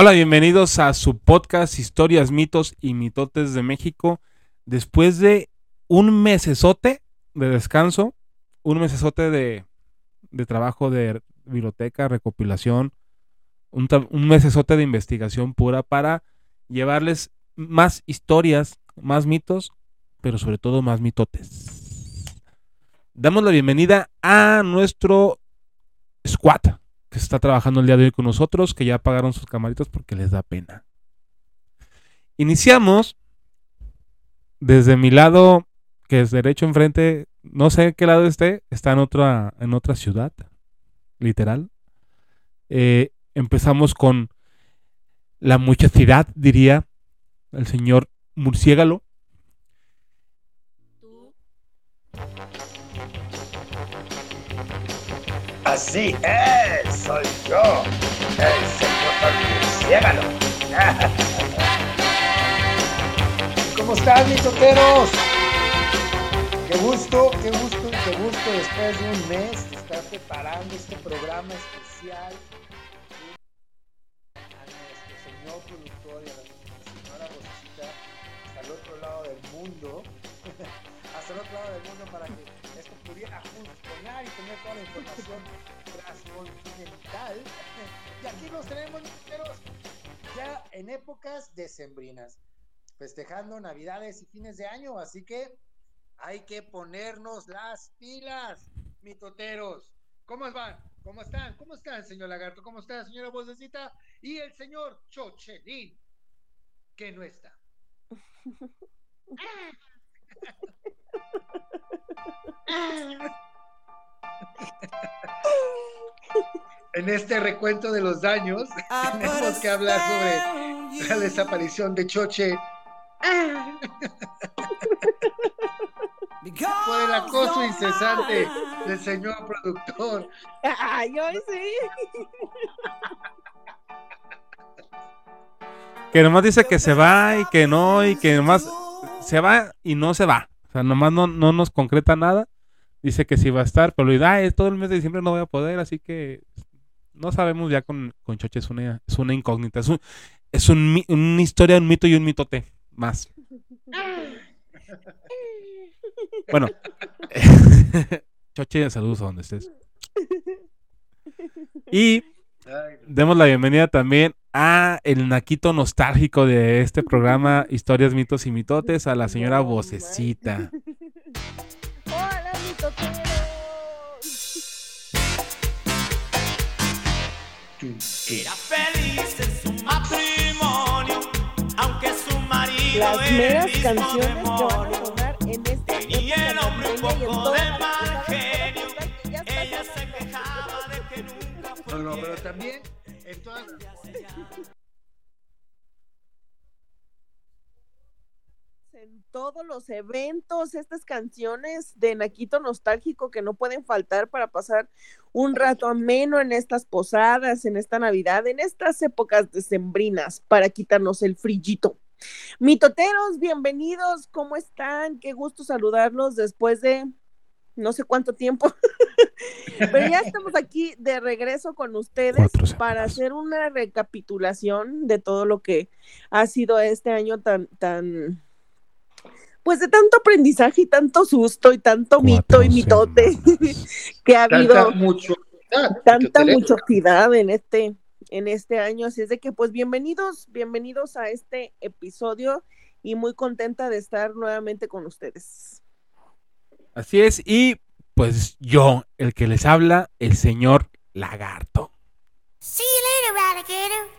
Hola, bienvenidos a su podcast Historias, mitos y mitotes de México. Después de un mesesote de descanso, un mesesote de, de trabajo de biblioteca, recopilación, un, un mesesote de investigación pura para llevarles más historias, más mitos, pero sobre todo más mitotes. Damos la bienvenida a nuestro squad está trabajando el día de hoy con nosotros, que ya apagaron sus camaritas porque les da pena. Iniciamos desde mi lado, que es derecho enfrente, no sé en qué lado esté, está en otra, en otra ciudad, literal. Eh, empezamos con la muchacidad, diría el señor Murciégalo. Así es, soy yo, el señor Murciégalo. ¿Cómo están, mis toteros? Qué gusto, qué gusto, qué gusto después de un mes estar preparando este programa especial a nuestro señor productor y a la señora Rosita hasta el otro lado del mundo, hasta el otro lado del mundo para que esto pudiera funcionar y tener toda la información Nos tenemos, mineros, ya en épocas decembrinas, festejando navidades y fines de año, así que hay que ponernos las pilas, mitoteros. ¿Cómo van? ¿Cómo están? ¿Cómo están, señor Lagarto? ¿Cómo está, señora Vocecita? Y el señor Chochelín, que no está. En este recuento de los daños, tenemos que hablar sobre la desaparición de Choche por el acoso incesante del señor productor. Ay, hoy sí. Que nomás dice que se va y que no, y que nomás se va y no se va. O sea, nomás no, no nos concreta nada. Dice que sí va a estar, pero lo da, todo el mes de diciembre no voy a poder, así que no sabemos ya con, con Choche, es una, es una incógnita. Es, un, es un una historia, un mito y un mitote más. Bueno, Choche, saludos a donde estés. Y demos la bienvenida también a el naquito nostálgico de este programa Historias, mitos y mitotes a la señora Vocecita. Hola, mitoteros. Era feliz en su matrimonio, aunque su marido Las era meras el mismo canciones que van a demonio. sonar en esta Tenía el hombre un poco de mal genio. Ella se quejaba de que nunca fue No, no, pero también en todas las- en todos los eventos, estas canciones de Naquito nostálgico que no pueden faltar para pasar un rato ameno en estas posadas, en esta Navidad, en estas épocas decembrinas, para quitarnos el frillito. Mitoteros, bienvenidos, ¿cómo están? Qué gusto saludarlos después de no sé cuánto tiempo. Pero ya estamos aquí de regreso con ustedes para hacer una recapitulación de todo lo que ha sido este año tan, tan, pues de tanto aprendizaje y tanto susto y tanto mito y mitote que ha habido Tanta mucho. tanta muchosidad en este en este año. Así es de que, pues, bienvenidos, bienvenidos a este episodio y muy contenta de estar nuevamente con ustedes. Así es, y pues yo, el que les habla, el señor Lagarto. See you later, alligator.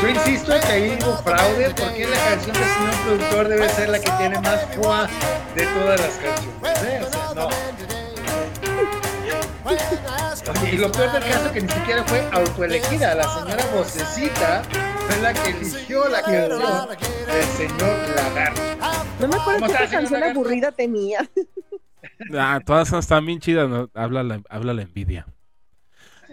Yo insisto en que ahí hubo fraude porque la canción del señor productor debe ser la que tiene más fuá de todas las canciones. ¿eh? O sea, no. Y lo peor del caso es que ni siquiera fue autoelegida. La señora vocecita fue la que eligió la canción del señor Lagarto. No me acuerdo ¿Cómo qué canción aburrida tenía. Ah, todas están bien chidas, ¿no? habla, la, habla la envidia.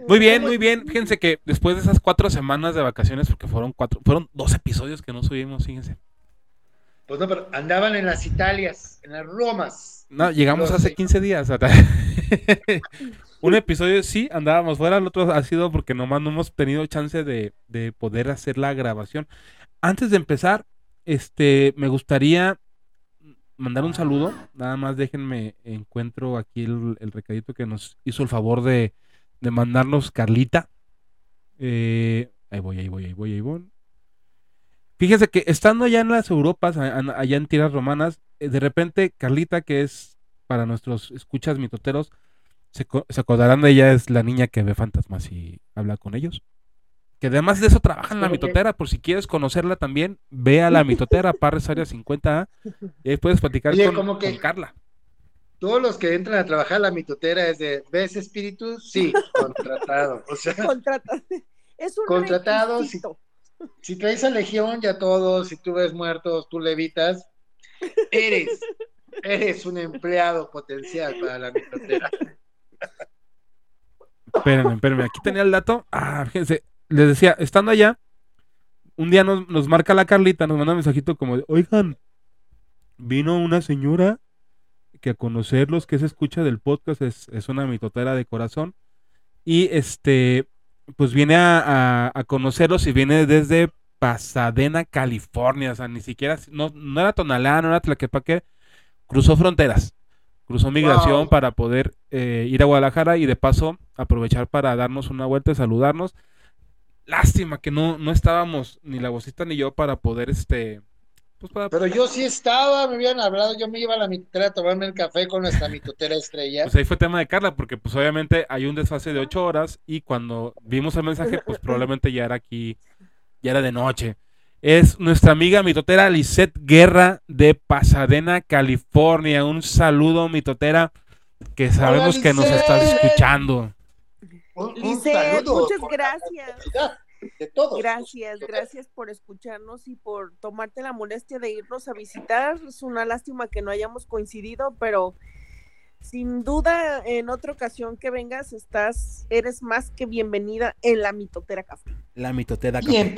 Muy bien, muy bien. Fíjense que después de esas cuatro semanas de vacaciones, porque fueron cuatro, fueron dos episodios que no subimos, fíjense. Pues no, pero andaban en las Italias, en las Romas. No, llegamos hace sé. 15 días. Un episodio sí, andábamos fuera, el otro ha sido porque nomás no hemos tenido chance de, de poder hacer la grabación. Antes de empezar, este, me gustaría mandar un saludo. Nada más déjenme, encuentro aquí el, el recadito que nos hizo el favor de, de mandarnos Carlita. Eh, ahí voy, ahí voy, ahí voy, ahí voy. Fíjense que estando allá en las Europas, allá en tierras romanas, eh, de repente Carlita, que es para nuestros escuchas mitoteros, se, co- se acordarán de ella, es la niña que ve fantasmas y habla con ellos. Que además de eso trabaja en la mitotera, por si quieres conocerla también, ve a la mitotera, Parres Área 50A, y ahí puedes platicar Oye, con, como que- con Carla. Todos los que entran a trabajar a la mitotera es de, ¿ves espíritu? Sí, contratado. O sea, Contrata. Es un Contratado, sí. requisito. si traes a Legión, ya todos, si tú ves muertos, tú levitas, eres, eres un empleado potencial para la mitotera. Espérenme, espérenme, aquí tenía el dato. Ah, fíjense, les decía, estando allá, un día nos, nos marca la Carlita, nos manda un mensajito como de, oigan, vino una señora que a conocerlos, que se escucha del podcast, es, es una mitotera de corazón, y este, pues viene a, a- a conocerlos y viene desde Pasadena, California, o sea, ni siquiera, no, no era Tonalá, no era Tlaquepaque, cruzó fronteras, cruzó migración Wow. para poder eh, ir a Guadalajara y de paso aprovechar para darnos una vuelta y saludarnos. Lástima que no, no estábamos ni la vocita ni yo para poder este pues para Pero yo sí estaba, me habían hablado, yo me iba a la mitotera a tomarme el café con nuestra mitotera estrella. pues ahí fue tema de Carla porque pues obviamente hay un desfase de ocho horas y cuando vimos el mensaje pues probablemente ya era aquí ya era de noche. Es nuestra amiga mitotera Lisette Guerra de Pasadena California. Un saludo mitotera que sabemos que nos estás escuchando. Un, un Lisette, saludo muchas gracias. De todos. Gracias, gracias por escucharnos y por tomarte la molestia de irnos a visitar. Es una lástima que no hayamos coincidido, pero sin duda en otra ocasión que vengas estás, eres más que bienvenida en la mitotera café. la mitotera Y en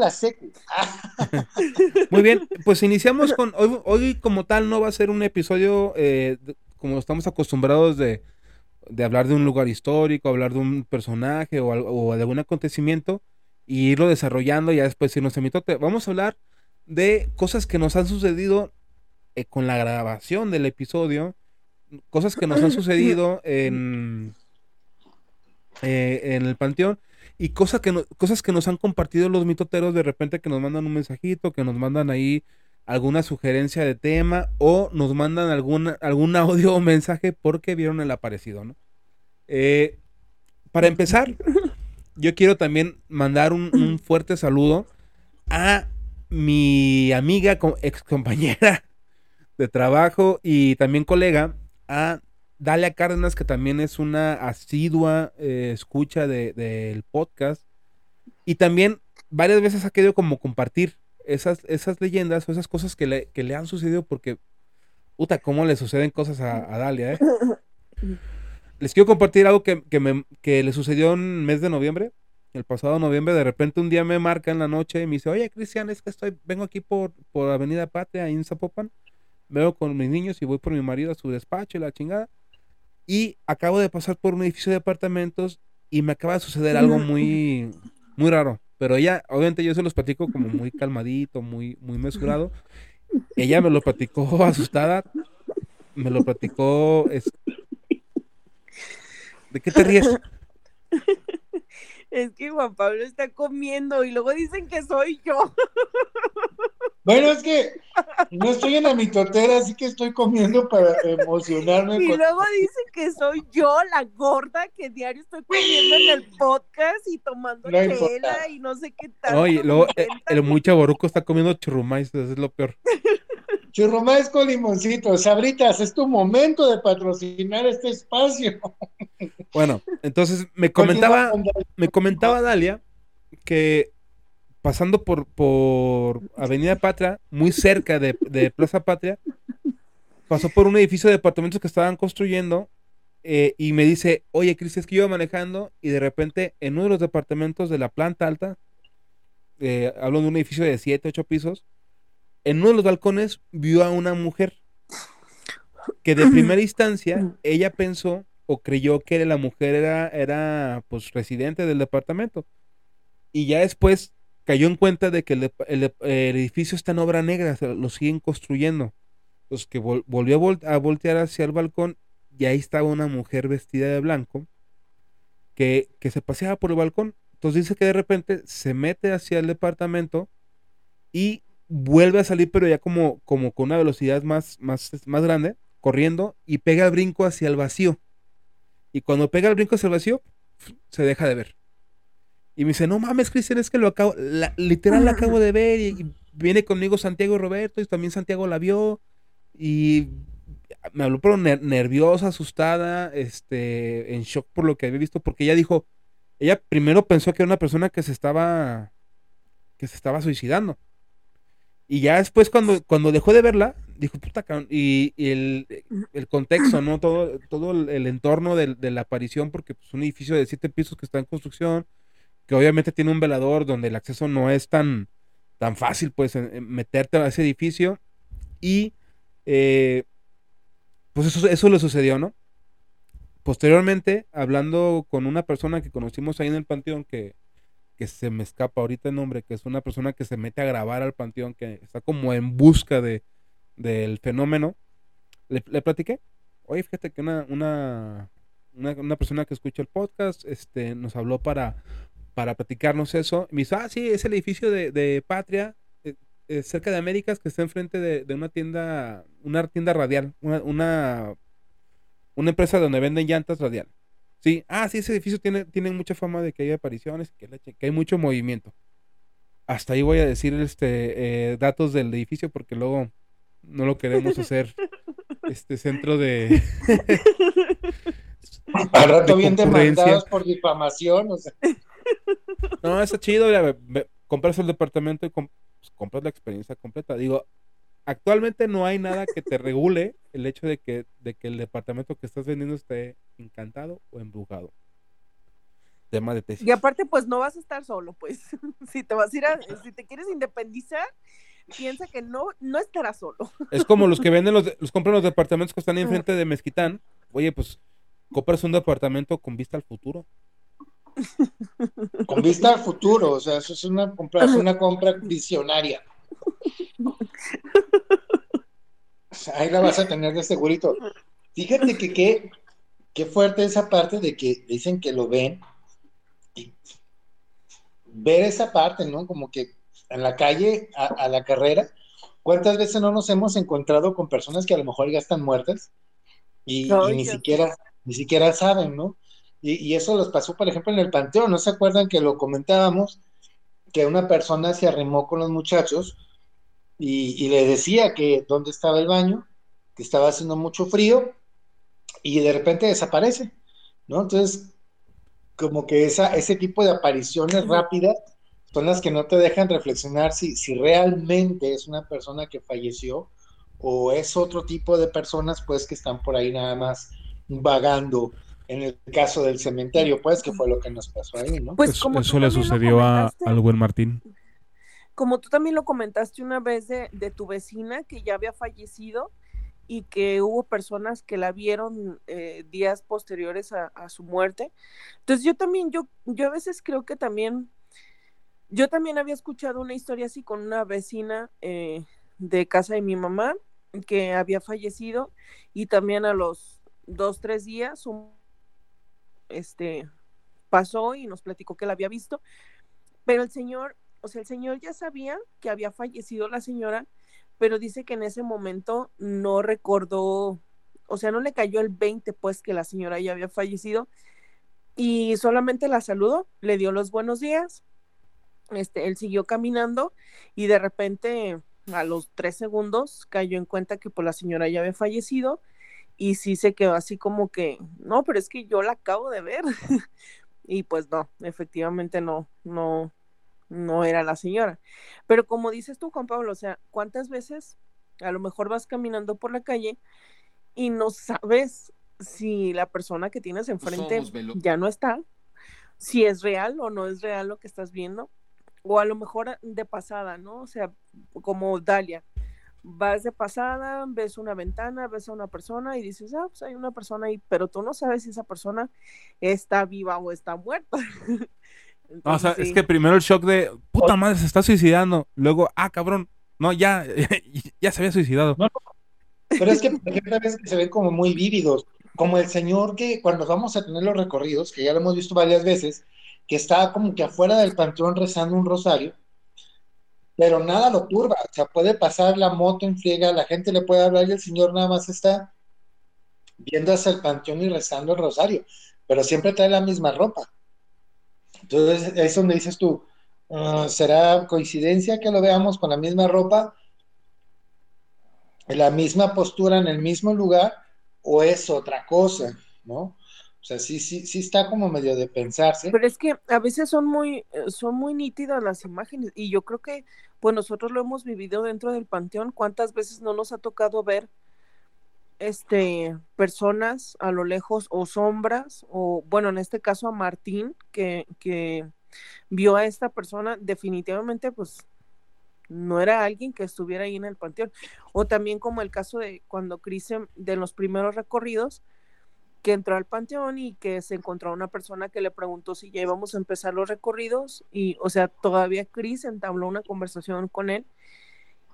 la secu. Muy bien, pues iniciamos con. Hoy, hoy como tal, no va a ser un episodio eh, de- como estamos acostumbrados de, de hablar de un lugar histórico, hablar de un personaje o, o de algún acontecimiento y irlo desarrollando y ya después irnos a mitote. Vamos a hablar de cosas que nos han sucedido eh, con la grabación del episodio, cosas que nos han sucedido en, eh, en el panteón y cosas que, no- cosas que nos han compartido los mitoteros de repente que nos mandan un mensajito, que nos mandan ahí alguna sugerencia de tema o nos mandan algún, algún audio o mensaje porque vieron el aparecido, ¿no? Eh, para empezar, yo quiero también mandar un, un fuerte saludo a mi amiga, ex compañera de trabajo y también colega, a Dalia Cárdenas, que también es una asidua eh, escucha de- del podcast. Y también varias veces ha querido como compartir esas, esas leyendas o esas cosas que le, que le han sucedido porque, puta, cómo le suceden cosas a, a Dalia, ¿eh? Les quiero compartir algo que, que, me, que le sucedió en el mes de noviembre. El pasado noviembre, de repente un día me marca en la noche y me dice, oye, Cristian, es que estoy, vengo aquí por, por Avenida Patria, ahí en Zapopan. Veo con mis niños y voy por mi marido a su despacho y la chingada. Y acabo de pasar por un edificio de apartamentos y me acaba de suceder algo muy, muy raro. Pero ella, obviamente yo se los platico como muy calmadito, muy, muy mesurado. Ella me lo platicó asustada. Me lo platicó. es- ¿De qué te ríes? Es que Juan Pablo está comiendo y luego dicen que soy yo. Bueno, es que no estoy en la mitotera, así que estoy comiendo para emocionarme. Y con- luego dicen que soy yo, la gorda, que diario estoy comiendo en el podcast y tomando No chela importa. y no sé qué tal. Oye, luego eh, el muy chaborruco está comiendo churrumais, eso es lo peor. Churrumais con limoncito. Sabritas, es tu momento de patrocinar este espacio. Bueno, entonces me comentaba, me comentaba Dalia que pasando por, por Avenida Patria, muy cerca de, de Plaza Patria, pasó por un edificio de departamentos que estaban construyendo eh, y me dice, oye, Cris, es que yo iba manejando y de repente en uno de los departamentos de la planta alta, eh, hablo de un edificio de 7, 8 pisos, en uno de los balcones vio a una mujer que de primera instancia ella pensó o creyó que la mujer era, era pues residente del departamento. Y ya después cayó en cuenta de que el, edificio está en obra negra, lo siguen construyendo. Entonces que vol- volvió a, vol- a voltear hacia el balcón y ahí estaba una mujer vestida de blanco que, que se paseaba por el balcón. Entonces dice que de repente se mete hacia el departamento y vuelve a salir, pero ya como, como con una velocidad más, más, más grande, corriendo y pega el brinco hacia el vacío. Y cuando pega el brinco hacia el vacío, se deja de ver. Y me dice, no mames, Cristian, es que lo acabo, la- literal la acabo de ver y, viene conmigo Santiago y Roberto y también Santiago la vio y me habló pero ner- nerviosa, asustada, este, en shock por lo que había visto, porque ella dijo, ella primero pensó que era una persona que se estaba, que se estaba suicidando. Y ya después cuando, cuando dejó de verla, dijo, puta cabrón, y, el, el contexto, ¿no? Todo, todo el, entorno del- de, la aparición, porque es un edificio de siete pisos que está en construcción, que obviamente tiene un velador donde el acceso no es tan, tan fácil, pues, meterte a ese edificio. Y, eh, pues eso, eso le sucedió, ¿no? Posteriormente, hablando con una persona que conocimos ahí en el panteón, que, que se me escapa ahorita el nombre, que es una persona que se mete a grabar al panteón, que está como en busca de, del fenómeno, le, le platiqué. Oye, fíjate que una, una, una, persona que escucha el podcast este, nos habló para, para platicarnos eso. Y me dice, ah, sí, es el edificio de, de Patria, eh, eh, cerca de Américas, que está enfrente de, de una tienda, una tienda radial, una, una, una empresa donde venden llantas radial. Sí, ah, sí, ese edificio tiene, tiene mucha fama de que hay apariciones, que, leche, que hay mucho movimiento. Hasta ahí voy a decir este eh, datos del edificio porque luego no lo queremos hacer este centro de Al rato de bien demandados por difamación. O sea, No, está chido, mira, ve- ve- compras el departamento y com- pues, compras la experiencia completa. Digo, actualmente no hay nada que te regule el hecho de que, de que el departamento que estás vendiendo esté encantado o embrujado. Tema de tesis. Y aparte, pues no vas a estar solo, pues. Si te vas a ir a, si te quieres independizar, piensa que no, no estarás solo. Es como los que venden los, los compran los departamentos que están enfrente de Mezquitán. Oye, pues compras un departamento con vista al futuro. con vista al futuro, o sea, eso es una compra, es una compra visionaria. Ahí la vas a tener de segurito. Fíjate que qué, qué fuerte esa parte de que dicen que lo ven. Y ver esa parte, ¿no? Como que en la calle, a, a la carrera, ¿cuántas veces no nos hemos encontrado con personas que a lo mejor ya están muertas y, y ni siquiera, ni siquiera saben, ¿no? Y, y eso los pasó, por ejemplo, en el Panteón. ¿No se acuerdan que lo comentábamos? Que una persona se arrimó con los muchachos y, y le decía que dónde estaba el baño, que estaba haciendo mucho frío y de repente desaparece, ¿no? Entonces, como que esa, ese tipo de apariciones rápidas son las que no te dejan reflexionar si, si realmente es una persona que falleció o es otro tipo de personas, pues, que están por ahí nada más vagando. En el caso del cementerio, pues, que fue lo que nos pasó ahí, ¿no? Pues Eso, como eso tú le sucedió a, al buen Martín. Como tú también lo comentaste una vez de, de tu vecina que ya había fallecido y que hubo personas que la vieron eh, días posteriores a, su muerte. Entonces yo también, yo, yo a veces creo que también, yo también había escuchado una historia así con una vecina eh, de casa de mi mamá que había fallecido y también a los dos, tres días, este, pasó y nos platicó que la había visto, pero el señor, o sea, el señor ya sabía que había fallecido la señora, pero dice que en ese momento no recordó, o sea, no le cayó el 20 pues que la señora ya había fallecido y solamente la saludó, le dio los buenos días, este, él siguió caminando y de repente a los tres segundos cayó en cuenta que pues la señora ya había fallecido y sí se quedó así como que, no, pero es que yo la acabo de ver. y pues no, efectivamente no, no, no era la señora. Pero como dices tú, Juan Pablo, o sea, ¿cuántas veces a lo mejor vas caminando por la calle y no sabes si la persona que tienes enfrente ya no está, si es real o no es real lo que estás viendo? O a lo mejor de pasada, ¿no? O sea, como Dalia, vas de pasada, ves una ventana, ves a una persona y dices, ah, pues hay una persona ahí, pero tú no sabes si esa persona está viva o está muerta. o sea, es que primero el shock de, puta madre, se está suicidando. Luego, ah, cabrón, no, ya, ya se había suicidado. pero es que se ven como muy vívidos, como el señor que cuando vamos a tener los recorridos, que ya lo hemos visto varias veces, que está como que afuera del panteón rezando un rosario, pero nada lo turba, o sea, puede pasar la moto en friega, la gente le puede hablar y el señor nada más está viendo hacia el panteón y rezando el rosario, pero siempre trae la misma ropa. Entonces, es donde dices tú, ah, ¿será coincidencia que lo veamos con la misma ropa, en la misma postura, en el mismo lugar, o es otra cosa, ¿no? O sea, sí, sí, sí está como medio de pensarse. Pero es que a veces son muy, son muy nítidas las imágenes y yo creo que pues nosotros lo hemos vivido dentro del panteón. ¿Cuántas veces no nos ha tocado ver este personas a lo lejos o sombras o bueno, en este caso a Martín que, que vio a esta persona definitivamente pues no era alguien que estuviera ahí en el panteón. O también como el caso de cuando Cris de los primeros recorridos, que entró al panteón y que se encontró una persona que le preguntó si ya íbamos a empezar los recorridos y, o sea, todavía Chris entabló una conversación con él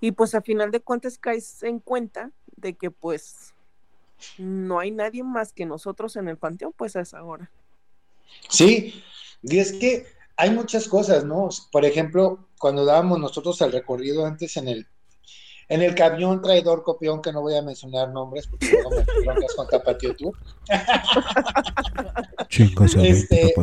y pues a final de cuentas caes en cuenta de que pues no hay nadie más que nosotros en el panteón pues a esa hora. Sí, y es que hay muchas cosas, ¿no? Por ejemplo, cuando dábamos nosotros el recorrido antes en el en el camión traidor copión, que no voy a mencionar nombres porque luego me broncas con Tapatío Tour. este,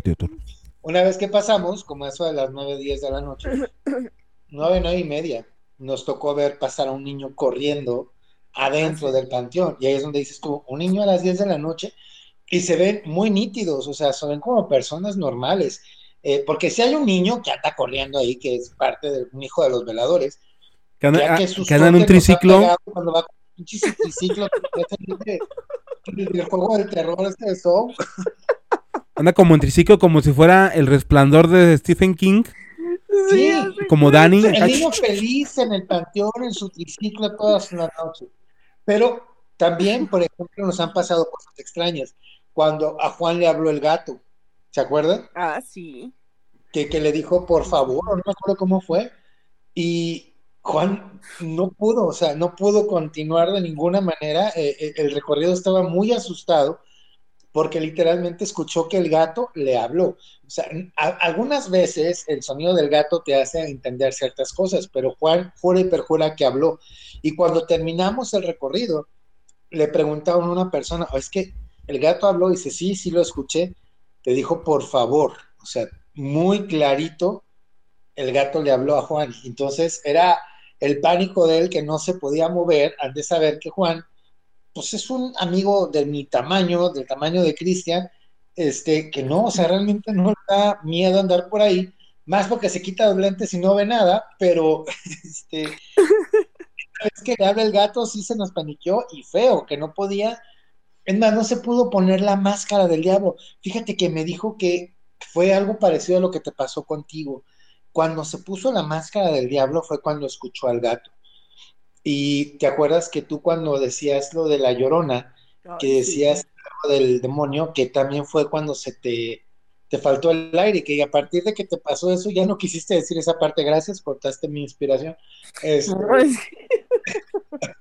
Una vez que pasamos, como eso de las 9, 10 de la noche, 9, 9 y media, nos tocó ver pasar a un niño corriendo adentro del panteón. Y ahí es donde dices tú, un niño a las 10 de la noche, y se ven muy nítidos, o sea, son como personas normales. Eh, porque si hay un niño que anda corriendo ahí, que es parte de un hijo de los veladores, que anda, ah, en un triciclo. Cuando va con un triciclo el juego del terror este de Anda como en triciclo, como si fuera el resplandor de Stephen King. Sí, como Dani. El niño feliz en el panteón, en su triciclo todas las noches. Pero también, por ejemplo, nos han pasado cosas extrañas. Cuando a Juan le habló el gato, ¿se acuerdan? Ah, sí. Que, que le dijo, por favor, no me acuerdo cómo fue. Y, Juan no pudo, o sea, no pudo continuar de ninguna manera. Eh, eh, el recorrido estaba muy asustado porque literalmente escuchó que el gato le habló. O sea, algunas veces el sonido del gato te hace entender ciertas cosas, pero Juan jura y perjura que habló. Y cuando terminamos el recorrido, le preguntaron a una persona, oh, es que el gato habló y dice, sí, sí lo escuché. Te dijo, por favor, o sea, muy clarito, el gato le habló a Juan. Entonces era el pánico de él que no se podía mover al de saber que Juan, pues es un amigo de mi tamaño, del tamaño de Cristian, este, que no, o sea, realmente no le da miedo andar por ahí, más porque se quita los lentes y no ve nada, pero este, es que le habla el gato, sí se nos paniqueó y feo, que no podía, es más, no se pudo poner la máscara del diablo. Fíjate que me dijo que fue algo parecido a lo que te pasó contigo cuando se puso la máscara del diablo fue cuando escuchó al gato. Y te acuerdas que tú cuando decías lo de la llorona, que decías lo del demonio, que también fue cuando se te, te faltó el aire, que a partir de que te pasó eso ya no quisiste decir esa parte, gracias, cortaste mi inspiración. Este,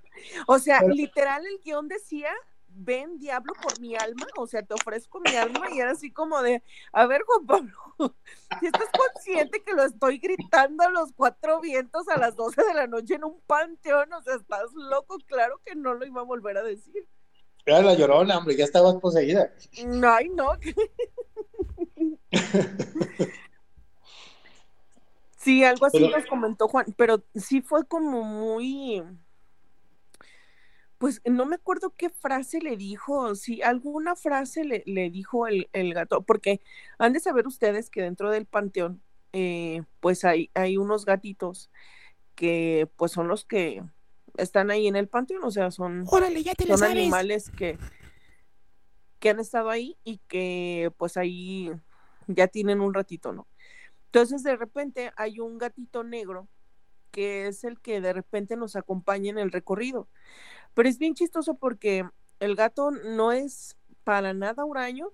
o sea, literal el guion decía ven diablo por mi alma, o sea, te ofrezco mi alma y era así como de, a ver Juan Pablo, si estás consciente que lo estoy gritando a los cuatro vientos a las 12 de la noche en un panteón, o sea, estás loco, claro que no lo iba a volver a decir. Era la llorona, hombre, ya estabas poseída. Ay, no. Sí, algo así Pero- nos comentó Juan, pero sí fue como muy, pues no me acuerdo qué frase le dijo, sí, alguna frase le, le dijo el, el gato, porque han de saber ustedes que dentro del panteón, eh, pues hay, hay unos gatitos que pues son los que están ahí en el panteón, o sea, son Órale, ya te lo son animales que, que han estado ahí y que pues ahí ya tienen un ratito, ¿no? Entonces de repente hay un gatito negro que es el que de repente nos acompaña en el recorrido. Pero es bien chistoso porque el gato no es para nada huraño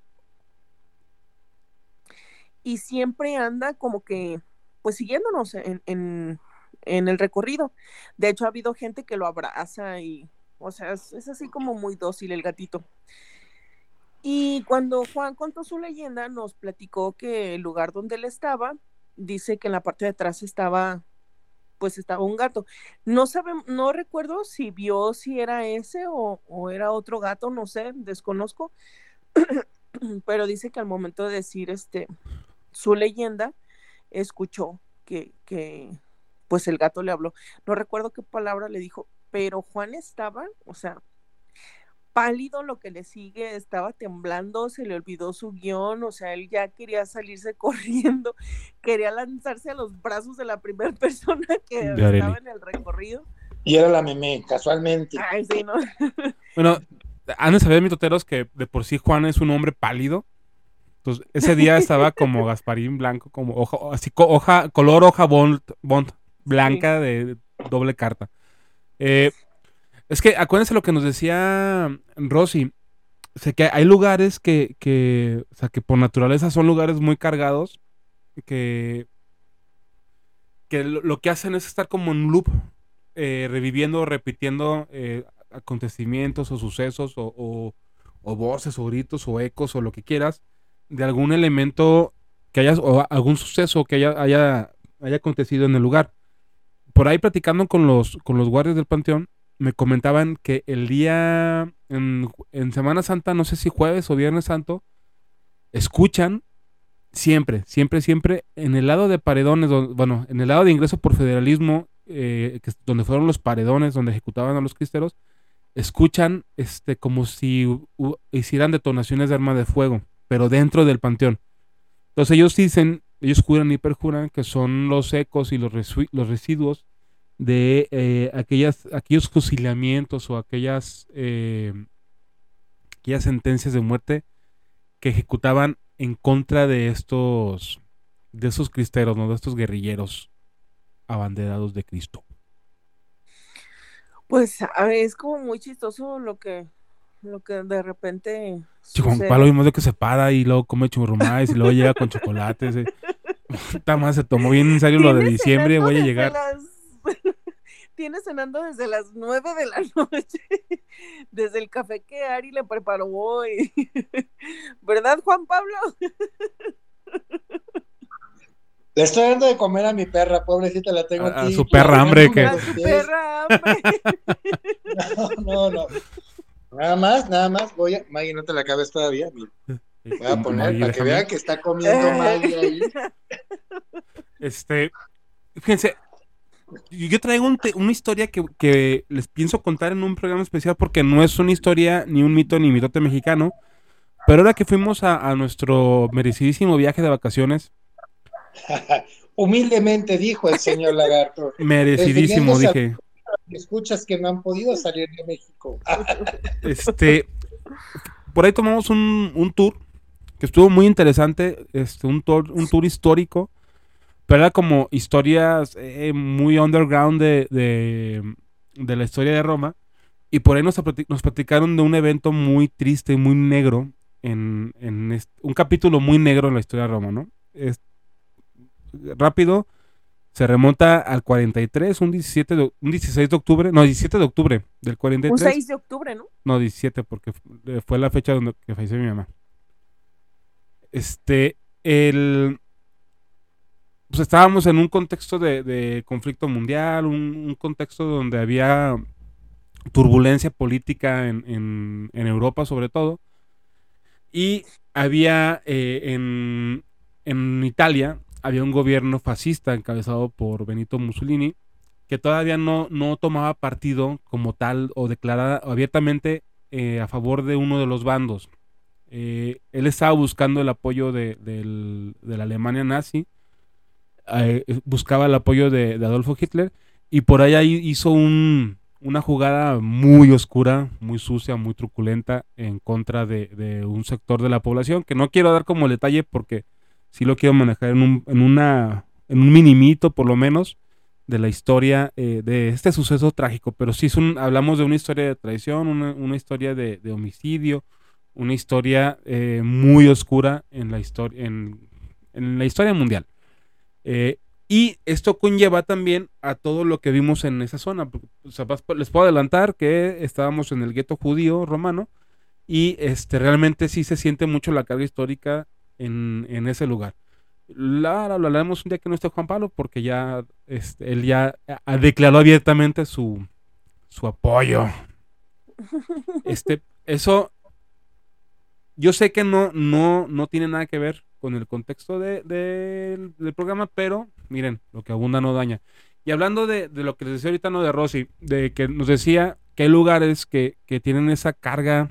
y siempre anda como que pues siguiéndonos en, el recorrido. De hecho, ha habido gente que lo abraza y, o sea, es, es así como muy dócil el gatito. Y cuando Juan contó su leyenda, nos platicó que el lugar donde él estaba, dice que en la parte de atrás estaba, pues estaba un gato. No sabemos, no recuerdo si vio si era ese o, era otro gato, no sé, desconozco. Pero dice que al momento de decir este su leyenda, escuchó que, que pues el gato le habló. No recuerdo qué palabra le dijo, pero Juan estaba, o sea, pálido lo que le sigue, estaba temblando, se le olvidó su guion, o sea, él ya quería salirse corriendo, quería lanzarse a los brazos de la primera persona que estaba en el recorrido. Y era la meme, casualmente. Ay, sí, ¿no? Bueno, han de saber mitoteros que de por sí Juan es un hombre pálido. Entonces, ese día estaba como Gasparín blanco, como hoja, así, hoja, color hoja bond, bond blanca de doble carta. Eh, es que acuérdense lo que nos decía Rosy. O que hay lugares que, que, o sea, que por naturaleza son lugares muy cargados, que, que lo, que hacen es estar como en un loop, eh, reviviendo, repitiendo eh, acontecimientos o sucesos o, voces o gritos o ecos o lo que quieras de algún elemento que haya o algún suceso que haya, haya, haya acontecido en el lugar. Por ahí platicando con los, con los guardias del panteón, me comentaban que el día en, en Semana Santa, no sé si jueves o Viernes Santo, escuchan siempre, siempre, siempre en el lado de paredones, don- bueno, en el lado de ingreso por federalismo, eh, donde fueron los paredones, donde ejecutaban a los cristeros, escuchan este como si hicieran detonaciones de arma de fuego, pero dentro del panteón. Entonces ellos dicen, ellos juran y perjuran que son los ecos y los, los residuos de eh, aquellas, aquellos fusilamientos o aquellas, eh, aquellas sentencias de muerte que ejecutaban en contra de estos, de esos cristeros, ¿no? de estos guerrilleros abanderados de Cristo. Pues a ver, es como muy chistoso lo que, lo que de repente Sí, Juan. Pablo vimos de que se para y luego come churrumais y luego llega con chocolates. eh. Se tomó bien en serio lo de diciembre, voy a llegar. las- Tienes cenando desde las nueve de la noche, desde el café que Ari le preparó hoy. ¿Verdad, Juan Pablo? Le estoy dando de comer a mi perra, pobrecita, la tengo A- a aquí. su perra hambre, que- A su perra hambre. No, no, no. Nada más, nada más. Voy a. Maggie, no te la acabes todavía. mira. Voy a poner Maggie, para que vean que está comiendo Maggie ahí. Este, fíjense, yo traigo un te- una historia que, que les pienso contar en un programa especial porque no es una historia, ni un mito, ni mitote mexicano. Pero ahora que fuimos a, a nuestro merecidísimo viaje de vacaciones, Humildemente dijo el señor Lagarto. merecidísimo, dije. Escuchas que no han podido salir de México. Este, por ahí tomamos un, un tour que estuvo muy interesante, este, un tour, un tour histórico, pero era como historias eh, muy underground de, de, de la historia de Roma. Y por ahí nos, nos platicaron de un evento muy triste y muy negro, en, en un capítulo muy negro en la historia de Roma, ¿no? Es, rápido, Se remonta al 43, un 17 de- un 16 de octubre, no, 17 de octubre del 43. Un 6 de octubre, ¿no? No, 17, porque eh, fue la fecha donde que falleció mi mamá. Este, el. Pues estábamos en un contexto de, conflicto mundial, un, contexto donde había turbulencia política en, Europa, sobre todo. Y había eh, en, Italia, había un gobierno fascista encabezado por Benito Mussolini, que todavía no, no tomaba partido como tal o declarada abiertamente eh, a favor de uno de los bandos. Eh, él estaba buscando el apoyo de, de la Alemania nazi, eh, buscaba el apoyo de, Adolfo Hitler y por ahí hizo un- una jugada muy oscura, muy sucia, muy truculenta en contra de, un sector de la población que no quiero dar como detalle porque sí lo quiero manejar en un, en una, minimito por lo menos de la historia eh, de este suceso trágico, pero sí es un, hablamos de una historia de traición, una, historia de, homicidio, una historia eh, muy oscura en la historia, en la historia mundial. Eh, y esto conlleva también a todo lo que vimos en esa zona. o sea, les puedo adelantar que estábamos en el gueto judío romano y este realmente sí se siente mucho la carga histórica en, en ese lugar. La, la, lo hablaremos un día que no esté Juan Pablo porque ya este, él ya ah, declaró abiertamente su, su apoyo. Este, eso yo sé que no, no, no tiene nada que ver con el contexto de- de- del programa, pero miren, lo que abunda no daña. Y hablando de, de lo que les decía ahorita, no de Rosy, de que nos decía que hay lugares que, que tienen esa carga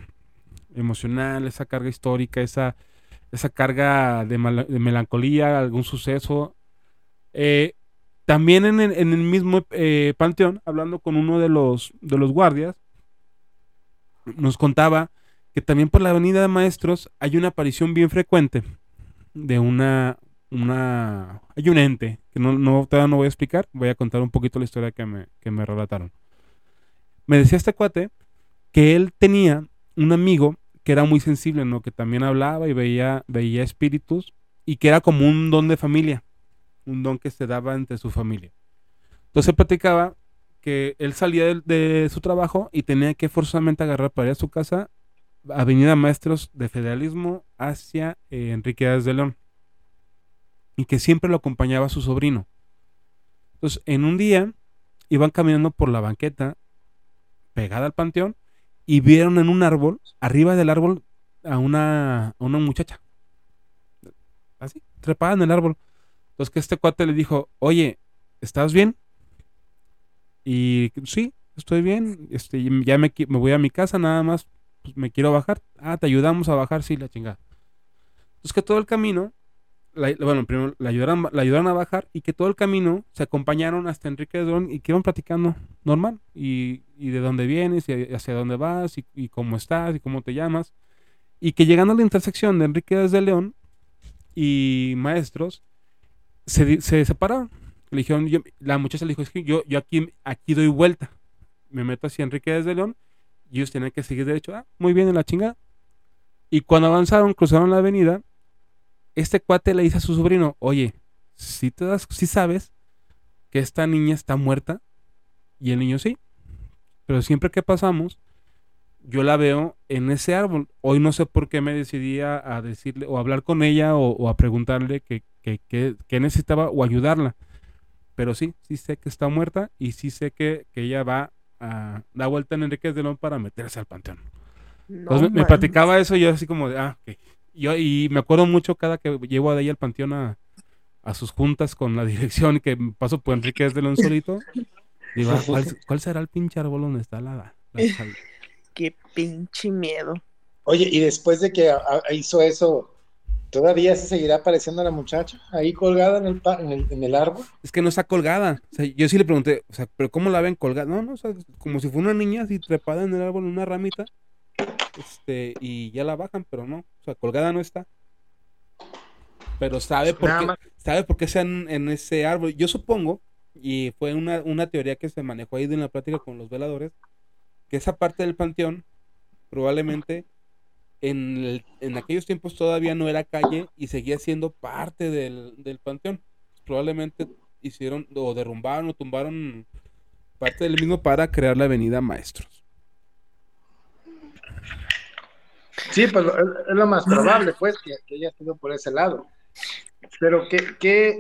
emocional, esa carga histórica, esa, esa carga de, mala- de melancolía, algún suceso. Eh, también en el, en el mismo eh, panteón, hablando con uno de los, de los guardias, nos contaba que también por la avenida de Maestros hay una aparición bien frecuente de una, una, hay un ente, que no, no, todavía no voy a explicar, voy a contar un poquito la historia que me, que me relataron. Me decía este cuate que él tenía un amigo que era muy sensible, ¿no? Que también hablaba y veía, veía espíritus y que era como un don de familia, un don que se daba entre su familia. Entonces platicaba que él salía de, de su trabajo y tenía que forzosamente agarrar para ir a su casa Avenida Maestros de Federalismo hacia eh, Enrique de León y que siempre lo acompañaba su sobrino. Entonces, en un día iban caminando por la banqueta pegada al panteón y vieron en un árbol, arriba del árbol, a una, a una muchacha. Así, trepada en el árbol. Entonces que este cuate le dijo, oye, ¿estás bien? Y sí, estoy bien, este, ya me, me voy a mi casa, nada más pues, me quiero bajar. Ah, te ayudamos a bajar, sí, la chingada. Entonces que todo el camino, la- bueno, primero la ayudaron, la ayudaron a bajar y que todo el camino se acompañaron hasta Enrique de León y que iban platicando normal. Y, y de dónde vienes y hacia dónde vas y, y cómo estás y cómo te llamas. Y que llegando a la intersección de Enrique de León y Maestros, se, se separaron. Le dijeron, yo- la muchacha le dijo, es que yo, yo aquí, aquí doy vuelta. Me meto hacia Enrique de León y ellos tenían que seguir derecho. Ah, muy bien, en la chingada. Y cuando avanzaron, cruzaron la avenida, este cuate le dice a su sobrino, oye, si te das, si sabes que esta niña está muerta, y el niño sí, pero siempre que pasamos, yo la veo en ese árbol. Hoy no sé por qué me decidí a, decirle, o hablar con ella, o, a preguntarle que, que, que- necesitaba, o ayudarla. Pero sí, sí sé que está muerta, y sí sé que ella va a dar vuelta en Enriquez de León para meterse al panteón. No Entonces me, platicaba eso y yo así como de, ah, ok. Yo, y me acuerdo mucho cada que llevo de ahí al panteón a, a sus juntas con la dirección que paso por Enrique desde León solito. Digo, ah, ¿cuál, cuál será el pinche árbol donde está la, la Qué pinche miedo. Oye, y después de que a- a- hizo eso, ¿todavía se seguirá apareciendo la muchacha ahí colgada en el, pa- en el, en el árbol? Es que no está colgada. O sea, yo sí le pregunté, o sea, ¿pero cómo la ven colgada? No, no, o sea, como si fuera una niña así trepada en el árbol, en una ramita. Este, y ya la bajan, pero no. O sea, colgada no está. Pero sabe por Nada qué, más. sabe por qué está en, en ese árbol. Yo supongo, y fue una, una teoría que se manejó ahí en la plática con los veladores, que esa parte del panteón probablemente en, el- en aquellos tiempos todavía no era calle y seguía siendo parte del, del panteón. Probablemente hicieron o derrumbaron o tumbaron parte del mismo para crear la avenida Maestros. Sí, pues es lo más probable, pues, que, que haya sido por ese lado. Pero qué, qué,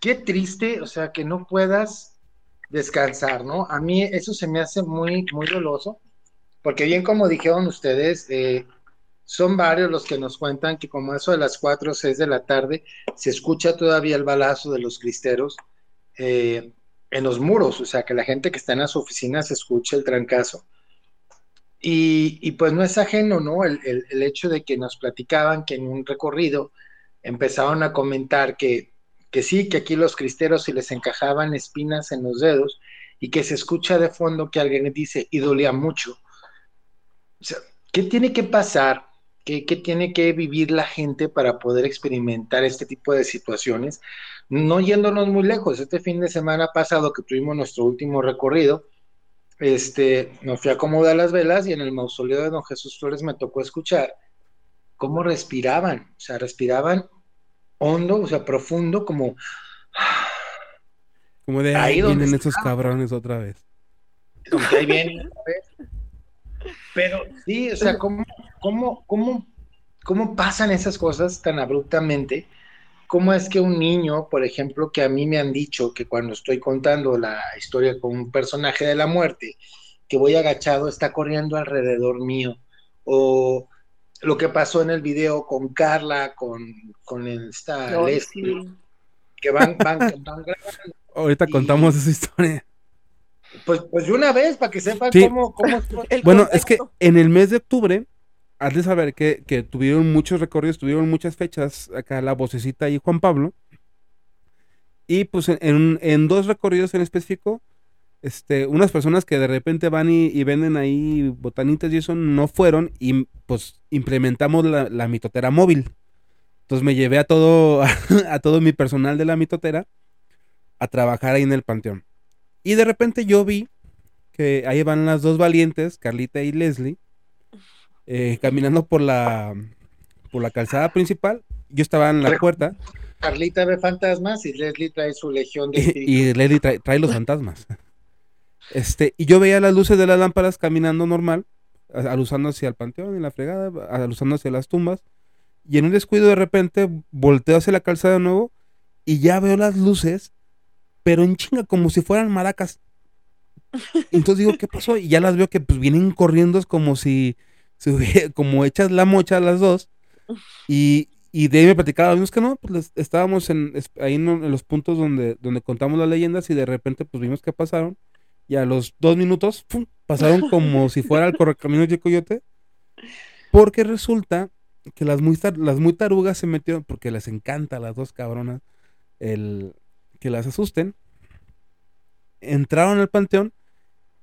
qué triste, o sea, que no puedas descansar, ¿no? A mí eso se me hace muy, muy doloso, porque bien como dijeron ustedes, eh, son varios los que nos cuentan que como eso de las 4 o 6 de la tarde se escucha todavía el balazo de los cristeros eh, en los muros, o sea, que la gente que está en las oficinas escucha el trancazo. Y, pues no es ajeno, ¿no? El, el- el hecho de que nos platicaban que en un recorrido empezaron a comentar que, que sí, que aquí los cristeros se les encajaban espinas en los dedos y que se escucha de fondo que alguien dice y dolía mucho. O sea, ¿qué tiene que pasar? ¿Qué, qué tiene que vivir la gente para poder experimentar este tipo de situaciones? No yéndonos muy lejos, este fin de semana pasado que tuvimos nuestro último recorrido, este, me fui a acomodar las velas y en el mausoleo de don Jesús Flores me tocó escuchar cómo respiraban, o sea, respiraban hondo, o sea, profundo, como Como de Ahí vienen esos cabrones otra vez. ahí viene otra vez. Pero sí, o sea, ¿cómo, cómo, cómo, cómo pasan esas cosas tan abruptamente? ¿Cómo es que un niño, por ejemplo, que a mí me han dicho que cuando estoy contando la historia con un personaje de la muerte, que voy agachado, está corriendo alrededor mío? O lo que pasó en el video con Carla, con, con esta Leslie, sí. que van, van, van grabando. Ahorita Y- contamos esa historia. Pues, pues de una vez, para que sepan Sí. cómo, cómo. El Bueno, es que en el mes de octubre, has de saber que, que tuvieron muchos recorridos, tuvieron muchas fechas, acá la vocecita y Juan Pablo. Y pues en, en- en dos recorridos en específico, este, unas personas que de repente van y, y venden ahí botanitas y eso no fueron y pues implementamos la, la mitotera móvil. Entonces me llevé a todo, a todo mi personal de la mitotera a trabajar ahí en el panteón. Y de repente yo vi que ahí van las dos valientes, Carlita y Leslie, eh, caminando por la, por la calzada principal. Yo estaba en la puerta Carlita ve fantasmas y Leslie trae su legión de y, espíritus. y Leslie trae, trae los fantasmas. Este, y yo veía las luces de las lámparas caminando normal, a- aluzando hacia el panteón y la fregada, a- aluzando hacia las tumbas. Y en un descuido de repente volteo hacia la calzada de nuevo y ya veo las luces, pero en chinga, como si fueran maracas. Entonces digo, ¿qué pasó? Y ya las veo que pues vienen corriendo como si, se hubiera- como hechas la mocha las dos. Y, y de ahí me platicaba, vimos que no, pues les- estábamos en, ahí en, en los puntos donde, donde contamos las leyendas y de repente pues vimos que pasaron. Y a los dos minutos, ¡pum! pasaron como si fuera el correcaminos de Coyote. Porque resulta que las muy, tar- las muy tarugas se metieron, porque les encanta a las dos cabronas el que las asusten. Entraron al panteón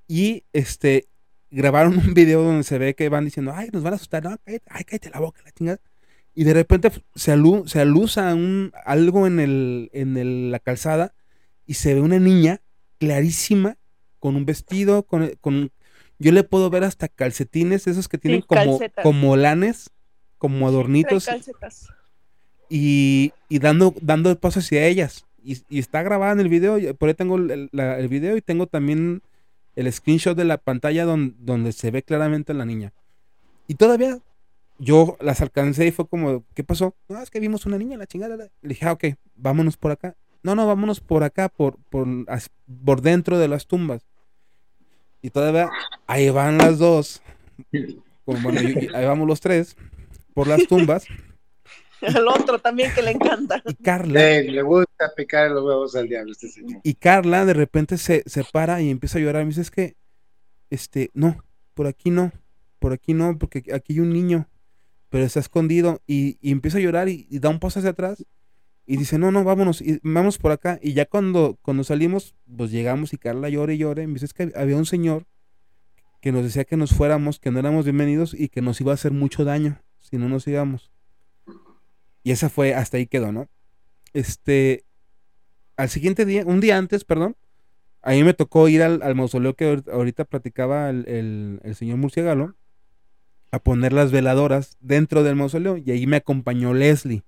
y este grabaron un video donde se ve que van diciendo, ay, nos van a asustar, no, cállate, ay, cállate la boca, la chingada. Y de repente se, alu se alusa un, algo en, el, en el- la calzada y se ve una niña clarísima con un vestido, con, con yo le puedo ver hasta calcetines, esos que tienen como, calcetas. como lanes, como adornitos calcetas. y, y dando, dando paso hacia ellas. Y, está grabada en el video, por ahí tengo el, la- video y tengo también el screenshot de la pantalla don- donde se ve claramente a la niña. Y todavía yo las alcancé y fue como, ¿qué pasó? No, es que vimos una niña, la chingada. Le dije, ah, ok, vámonos por acá. No, no, vámonos por acá, por, por, por dentro de las tumbas. Y todavía ahí van las dos. Ahí vamos los tres por las tumbas. Al otro también que le encanta. Y Carla, Le, le gusta picar los huevos al diablo este señor. y Carla de repente se, se para y empieza a llorar. Me dice, es que, este, no, por aquí no, por aquí no, porque aquí hay un niño, pero está escondido. Y, y empieza a llorar y, y da un paso hacia atrás. Y dice, no, no, vámonos, y vamos por acá. Y ya cuando, cuando salimos, pues llegamos y Carla llora y llora. Y me dice, es que había un señor que nos decía que nos fuéramos, que no éramos bienvenidos y que nos iba a hacer mucho daño si no nos íbamos. Y esa fue, hasta ahí quedó, ¿no? Este, al siguiente día, un día antes, perdón, a mí me tocó ir al, al mausoleo que ahorita, platicaba el, el- el señor Murciégalo a poner las veladoras dentro del mausoleo y ahí me acompañó Leslie.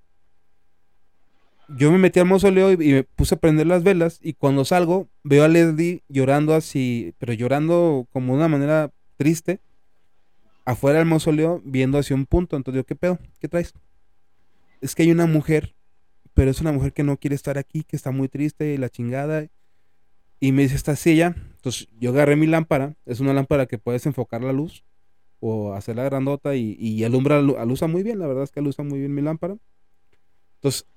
yo me metí al mausoleo y, y me puse a prender las velas y cuando salgo veo a Leslie llorando así, pero llorando como de una manera triste, afuera del mausoleo viendo hacia un punto. Entonces digo, ¿qué pedo? ¿Qué traes? Es que hay una mujer, pero es una mujer que no quiere estar aquí, que está muy triste y la chingada. Y me dice, ¿está así ella? Entonces yo agarré mi lámpara, es una lámpara que puedes enfocar la luz o hacerla grandota y, y alumbra, alu- alusa muy bien, la verdad es que alusa muy bien mi lámpara. Entonces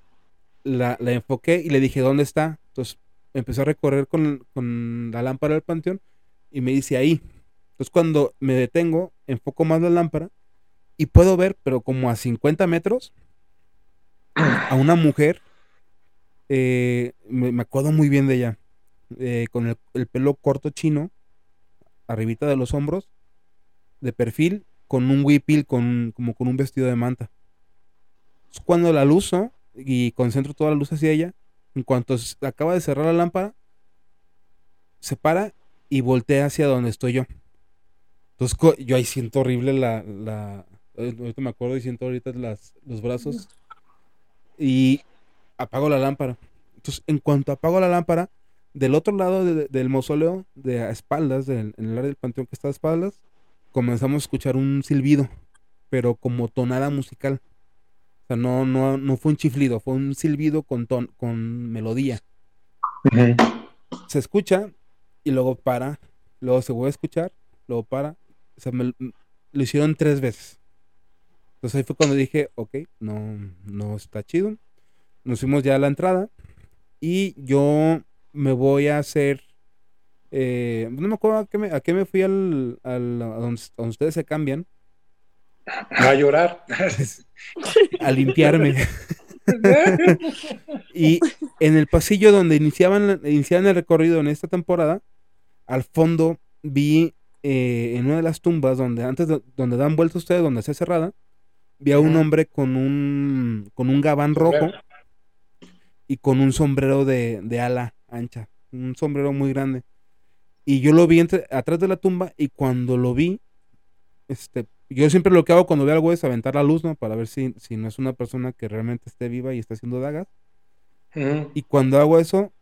la, la enfoqué y le dije, ¿dónde está? Entonces empecé a recorrer con, con la lámpara del panteón y me dice ahí. Entonces cuando me detengo, enfoco más la lámpara y puedo ver, pero como a 50 metros, a una mujer, eh, me, acuerdo muy bien de ella, eh, con el, el pelo corto chino, arribita de los hombros, de perfil, con un huipil, con, como con un vestido de manta. Cuando la luzo y concentro toda la luz hacia ella, en cuanto acaba de cerrar la lámpara, se para y voltea hacia donde estoy yo. Entonces yo ahí siento horrible la, la eh, ahorita me acuerdo y siento ahorita las, los brazos y apago la lámpara. Entonces en cuanto apago la lámpara, del otro lado de- del mausoleo, de a espaldas, del- en el área del panteón que está a espaldas, comenzamos a escuchar un silbido, pero como tonada musical. O sea, no, no, no fue un chiflido, fue un silbido con, ton, con melodía. Se escucha y luego para, luego se vuelve a escuchar, luego para. O sea, me, lo hicieron tres veces. Entonces ahí fue cuando dije, ok, no, no está chido. Nos fuimos ya a la entrada y yo me voy a hacer... eh, no me acuerdo a qué me, a qué me fui al, al- a donde, a donde ustedes se cambian, A llorar. a limpiarme. y en el pasillo donde iniciaban, iniciaban el recorrido en esta temporada, al fondo vi eh, en una de las tumbas donde antes de- donde dan vuelta ustedes, donde está cerrada, vi a un hombre con un con un gabán rojo y con un sombrero de, de ala ancha, un sombrero muy grande. Y yo lo vi entre- atrás de la tumba y cuando lo vi, este, yo siempre lo que hago cuando veo algo es aventar la luz, ¿no? Para ver si, si no es una persona que realmente esté viva y está haciendo dagas. Y cuando hago eso,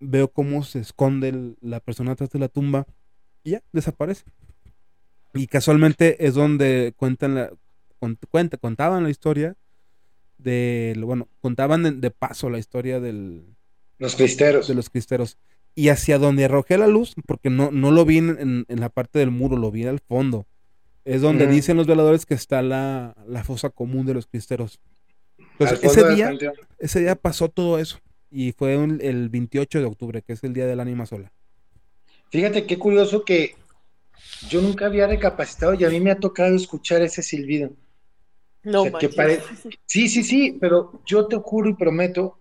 veo cómo se esconde el- la persona atrás de la tumba y ya, desaparece. Y casualmente es donde cuentan la, cont- cuenta, contaban la historia del, bueno, contaban de, de paso la historia del, Los cristeros. de los cristeros. Y hacia donde arrojé la luz, porque no, no lo vi en, en- la parte del muro, lo vi al fondo. Es donde dicen los veladores que está la, la fosa común de los cristeros. Entonces, fondo ese día, ese día pasó todo eso. Y fue un- el 28 de octubre, que es el día del ánima sola. Fíjate qué curioso que yo nunca había recapacitado y a mí me ha tocado escuchar ese silbido. No O sea, que manches. pare- Sí, sí, sí, pero yo te juro y prometo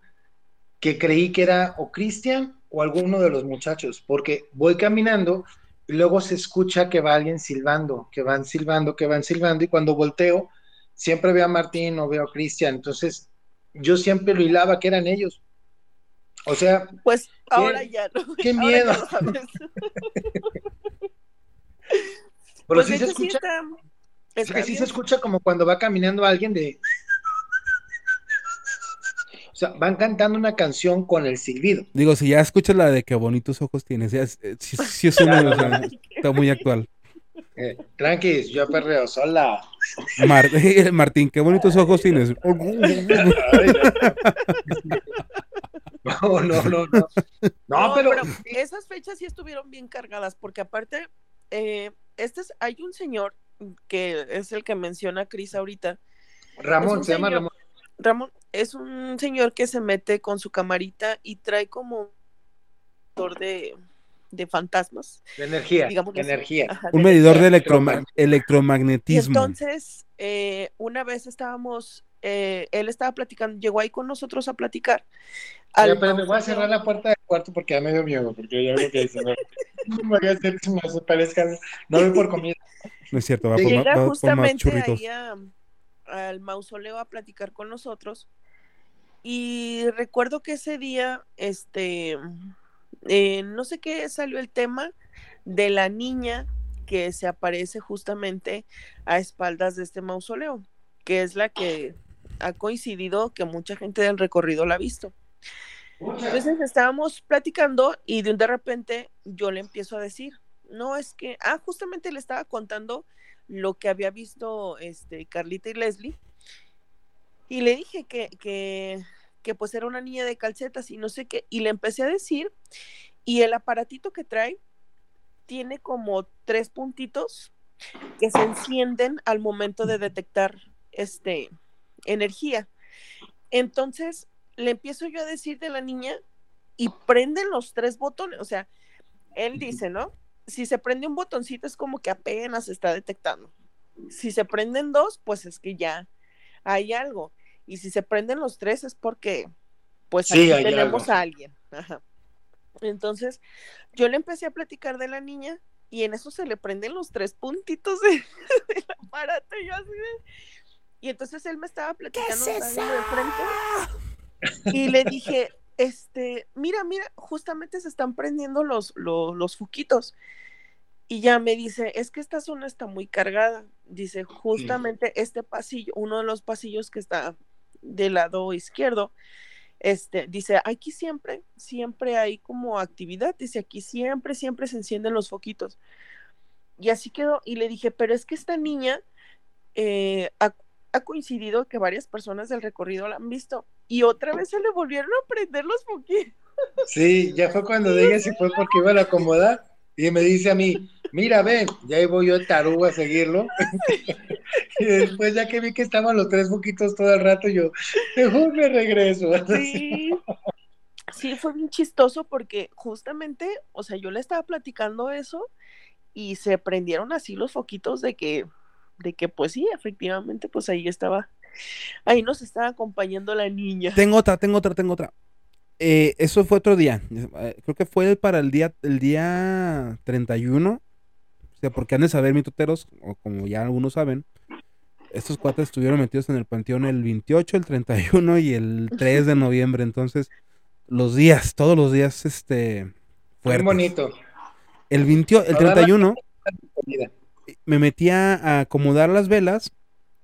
que creí que era o Cristian o alguno de los muchachos, porque voy caminando y luego se escucha que va alguien silbando, que van silbando, que van silbando, y cuando volteo, siempre veo a Martín o veo a Cristian, entonces yo siempre lo hilaba que eran ellos. O sea, Pues ahora ya no. qué miedo. pero Pues sí se hecho sí escucha, está. Es que sí se escucha como cuando va caminando alguien de... O sea, van cantando una canción con el silbido. Digo, si ya escuchas la de qué bonitos ojos tienes, ya es, eh, sí, sí es uno, o sea, está muy actual. Eh, tranquis, yo perreo sola. Mar- Martín, qué bonitos ojos tienes. No, no, no, no. No, pero, esas fechas sí estuvieron bien cargadas, porque aparte, eh, este es, hay un señor que es el que menciona Cris ahorita. Ramón, se llama señor. Ramón. Ramón es un señor que se mete con su camarita y trae como un medidor de, de fantasmas. De energía, digamos de energía. Ajá, Un de medidor de energía. Y electromagnetismo. entonces, eh, una vez estábamos, eh, él estaba platicando, llegó ahí con nosotros a platicar. Ya, al pero me voy a cerrar la puerta del cuarto porque ya me dio miedo, porque ya lo que dice, no, voy a hacer que me aparezca, no voy por comida. No es cierto, va por, Llega va por más justamente churritos. ahí a- al mausoleo a platicar con nosotros. Y recuerdo que ese día, este, eh, no sé qué salió el tema de la niña que se aparece justamente a espaldas de este mausoleo, que es la que ha coincidido que mucha gente del recorrido la ha visto. Entonces estábamos platicando y de, de repente yo le empiezo a decir, no es que, ah, justamente le estaba contando lo que había visto este, Carlita y Leslie y le dije que, que, que pues era una niña de calcetas y no sé qué, y le empecé a decir, y el aparatito que trae tiene como tres puntitos que se encienden al momento de detectar este energía. Entonces le empiezo yo a decir de la niña y prenden los tres botones, o sea, él dice, ¿no? Si se prende un botoncito es como que apenas se está detectando. Si se prenden dos, pues es que ya hay algo. Y si se prenden los tres es porque, pues Sí, aquí tenemos algo. a alguien. Ajá. Entonces, yo le empecé a platicar de la niña y en eso se le prenden los tres puntitos de- del aparato y yo así de... Y entonces él me estaba platicando es de frente y le dije, este, mira, mira, justamente se están prendiendo los, los, foquitos. Y ya me dice, es que esta zona está muy cargada. Dice, justamente este pasillo, uno de los pasillos que está del lado izquierdo, este, dice, aquí siempre, siempre hay como actividad. Dice, aquí siempre, siempre se encienden los foquitos. Y así quedó. Y le dije, pero es que esta niña eh, ha, coincidido que varias personas del recorrido la han visto. Y otra vez se le volvieron a prender los foquitos. Sí, ya fue cuando dije si fue porque iba a la acomodar y me dice a mí, mira, ven, ya ahí voy yo tarugo a seguirlo. y después ya que vi que estaban los tres poquitos todo el rato, yo, mejor me regreso. Sí. Sí, fue bien chistoso porque justamente, o sea, yo le estaba platicando eso y se prendieron así los foquitos de que, de que pues sí, efectivamente, pues ahí estaba, ahí nos estaba acompañando la niña. Tengo otra, tengo otra, tengo otra. Eh, eso fue otro día. eh, Creo que fue para el día, el día 31. O sea, porque han de saber, mitoteros, o como ya algunos saben, estos cuates estuvieron metidos en el panteón el 28, el 31 y el 3 de noviembre. Entonces, los días, todos los días, este. Muy fuertes. bonito. El 28, el Toda la- 31 Mira, me metía a acomodar las velas.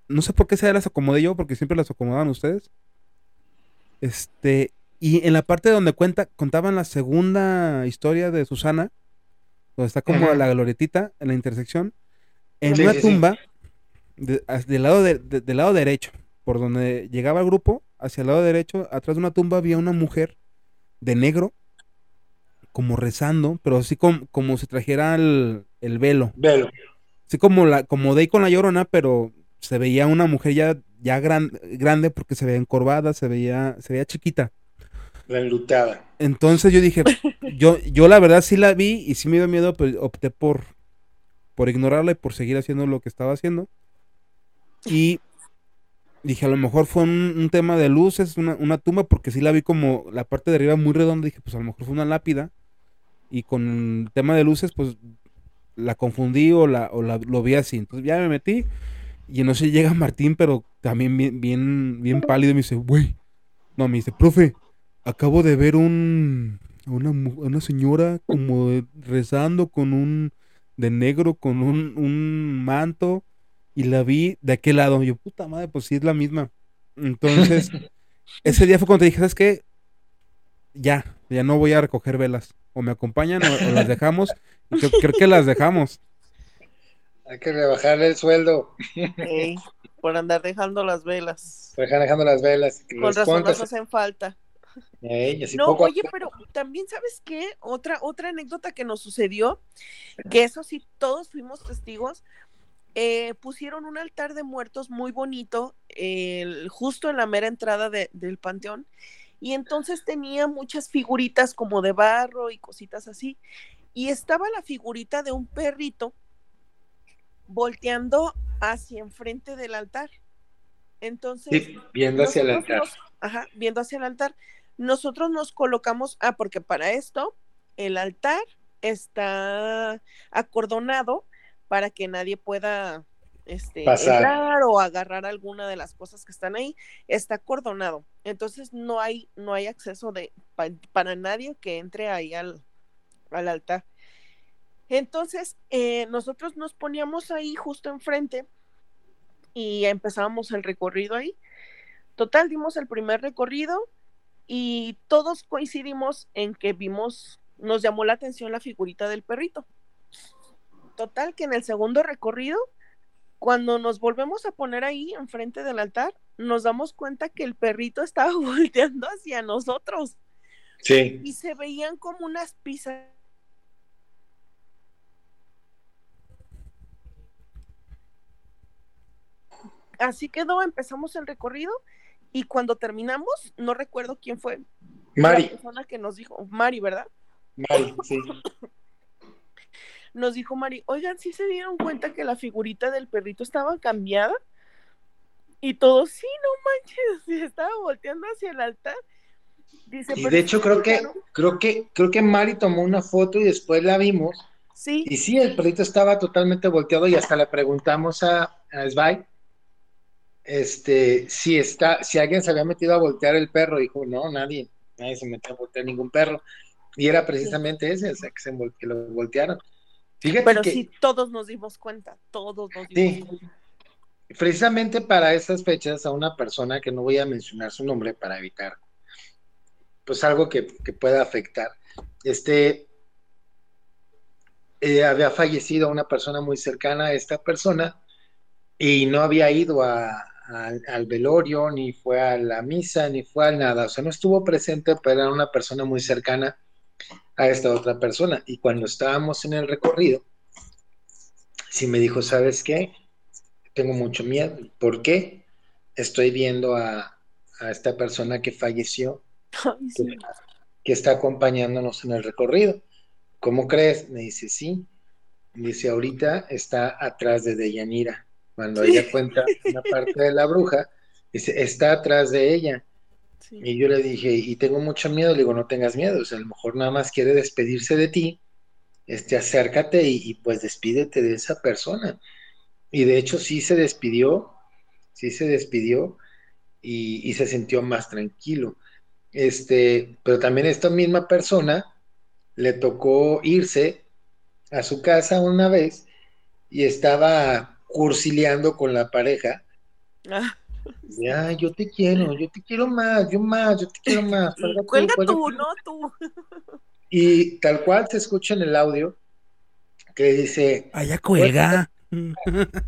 No sé por qué se las acomodé yo, porque siempre las acomodaban ustedes. Este, y en la parte donde cuenta, contaban la segunda historia de Susana, donde está como Ajá. la glorietita en la intersección, en Sí, una sí, sí. tumba, de- del, lado de- de- del lado derecho, por donde llegaba el grupo, hacia el lado derecho, atrás de una tumba había una mujer de negro, como rezando, pero así como, como si trajera el, el velo. velo. Así como la, como Day con la llorona, pero se veía una mujer ya, ya gran- grande porque se veía encorvada, se veía, se veía chiquita. La enlutada. Entonces yo dije, yo, yo la verdad sí la vi y sí me dio miedo, pero opté por, por ignorarla y por seguir haciendo lo que estaba haciendo. Y dije, a lo mejor fue un, un tema de luces, una, una tumba, porque sí la vi como la parte de arriba muy redonda. Dije, pues a lo mejor fue una lápida. Y con el tema de luces, pues la confundí o, la, o la- lo vi así. Entonces ya me metí. Y no sé, llega Martín, pero también bien, bien, bien pálido. Y me dice, güey. No, me dice, profe, acabo de ver un, una, una señora como rezando con un, de negro, con un, un manto. Y la vi de aquel lado. Y yo, puta madre, pues sí es la misma. Entonces, ese día fue cuando te dije, ¿sabes qué? Ya, ya no voy a recoger velas. O me acompañan o, o las dejamos. Creo, creo que las dejamos. Hay que rebajarle el sueldo. Ey, por andar dejando las velas. Dejan dejando las velas. Con los razón nos hacen falta. Ey, No, poco oye, pero también sabes qué, otra, otra anécdota que nos sucedió, que eso sí, todos fuimos testigos, eh, pusieron un altar de muertos muy bonito, el- justo en la mera entrada de- del panteón, y entonces tenía muchas figuritas como de barro y cositas así, y estaba la figurita de un perrito volteando hacia enfrente del altar. Entonces, Sí, viendo hacia el altar. nos- ajá, viendo hacia el altar. Nosotros nos colocamos, ah, porque para esto el altar está acordonado para que nadie pueda este, Pasar. entrar o agarrar alguna de las cosas que están ahí. Está acordonado. Entonces no hay, no hay acceso de, pa- para nadie que entre ahí al, al altar. Entonces, eh, nosotros nos poníamos ahí justo enfrente y empezábamos el recorrido ahí. Total, dimos el primer recorrido y todos coincidimos en que vimos, nos llamó la atención la figurita del perrito. Total, que en el segundo recorrido, cuando nos volvemos a poner ahí enfrente del altar, nos damos cuenta que el perrito estaba volteando hacia nosotros Sí. y se veían como unas pizzas. Así quedó, empezamos el recorrido y cuando terminamos, no recuerdo quién fue la Mari, persona que nos dijo, Mari, ¿verdad? Mari, sí. Nos dijo Mari, oigan, ¿sí se dieron cuenta que la figurita del perrito estaba cambiada? Y todos, sí, no manches, y estaba volteando hacia el altar. Dice, Y "Pero de hecho creo que, claro". creo que, creo que Mari tomó una foto y después la vimos. Sí, Y sí, el perrito estaba totalmente volteado y hasta le preguntamos a, a Svay, este, si está, si alguien se había metido a voltear el perro. Dijo, no, nadie, nadie se metió a voltear ningún perro. Y era precisamente ese, o sea, que, se, que lo voltearon. Fíjate pero que sí, todos nos dimos cuenta, todos nos dimos Sí. cuenta. precisamente para esas fechas a una persona que no voy a mencionar su nombre para evitar pues algo que, que pueda afectar. Este eh, había fallecido una persona muy cercana a esta persona y no había ido a- a- al velorio, ni fue a la misa, ni fue a nada. O sea, no estuvo presente, pero era una persona muy cercana a esta otra persona. Y cuando estábamos en el recorrido, sí me dijo, ¿sabes qué? Tengo mucho miedo. ¿Por qué? Estoy viendo a, a esta persona que falleció Ay, sí. que está acompañándonos en el recorrido. ¿Cómo crees? Me dice, sí. Me dice, ahorita está atrás de Deyanira. Cuando ella cuenta una parte de la bruja, dice, está atrás de ella. sí. Y yo le dije, y tengo mucho miedo, le digo, no tengas miedo, o sea, a lo mejor nada más quiere despedirse de ti, este, acércate y, y, pues despídete de esa persona. Y de hecho sí se despidió, sí se despidió y, y se sintió más tranquilo. Este, pero también esta misma persona le tocó irse a su casa una vez y estaba cursileando con la pareja. Ah, Ya, yo te quiero, yo te quiero más, yo más, yo te quiero más. Cuelga tú, cuelga cuelga tú, tú. no tú. Y tal cual se escucha en el audio que dice, Allá cuelga.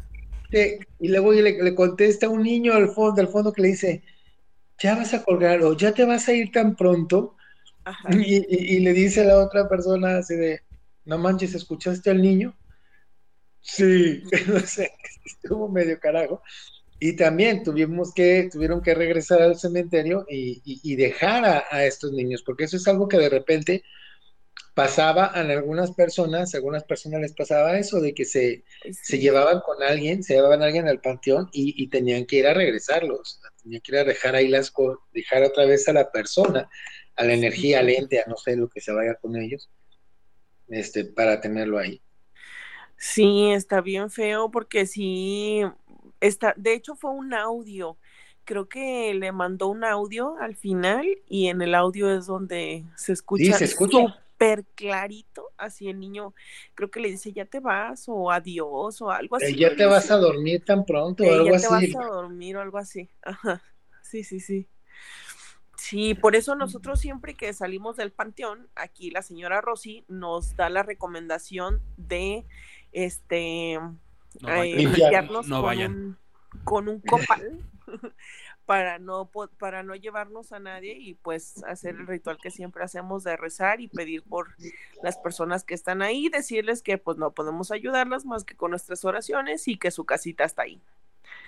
Y luego le, le contesta un niño al fondo, al fondo que le dice, ya vas a colgar o ya te vas a ir tan pronto. Ajá. Y, y- y le dice a la otra persona así de, no manches, ¿escuchaste al niño? Sí, no sé, estuvo medio carajo. Y también tuvimos que, tuvieron que regresar al cementerio y, y- y dejar a, a estos niños, porque eso es algo que de repente pasaba a algunas personas, a algunas personas les pasaba eso, de que se, se llevaban con alguien, se llevaban a alguien al panteón y, y tenían que ir a regresarlos, tenían que ir a dejar ahí las cosas, dejar otra vez a la persona, a la energía, al ente, a no sé lo que se vaya con ellos, este, para tenerlo ahí. Sí, está bien feo porque sí, está, de hecho fue un audio. Creo que le mandó un audio al final y en el audio es donde se escucha se escucha. súper clarito, así el niño, creo que le dice ya te vas o adiós o algo así. Eh, ya le te vas a dormir tan pronto o Eh, algo ya te así. vas a dormir o algo así. Ajá. Sí, sí, sí. Sí, por eso nosotros siempre que salimos del panteón, aquí la señora Rosy nos da la recomendación de este No eh, vayan. limpiarnos No con, vayan. Un, con un copal para no para no llevarnos a nadie y pues hacer el ritual que siempre hacemos de rezar y pedir por las personas que están ahí, decirles que pues no podemos ayudarlas más que con nuestras oraciones y que su casita está ahí.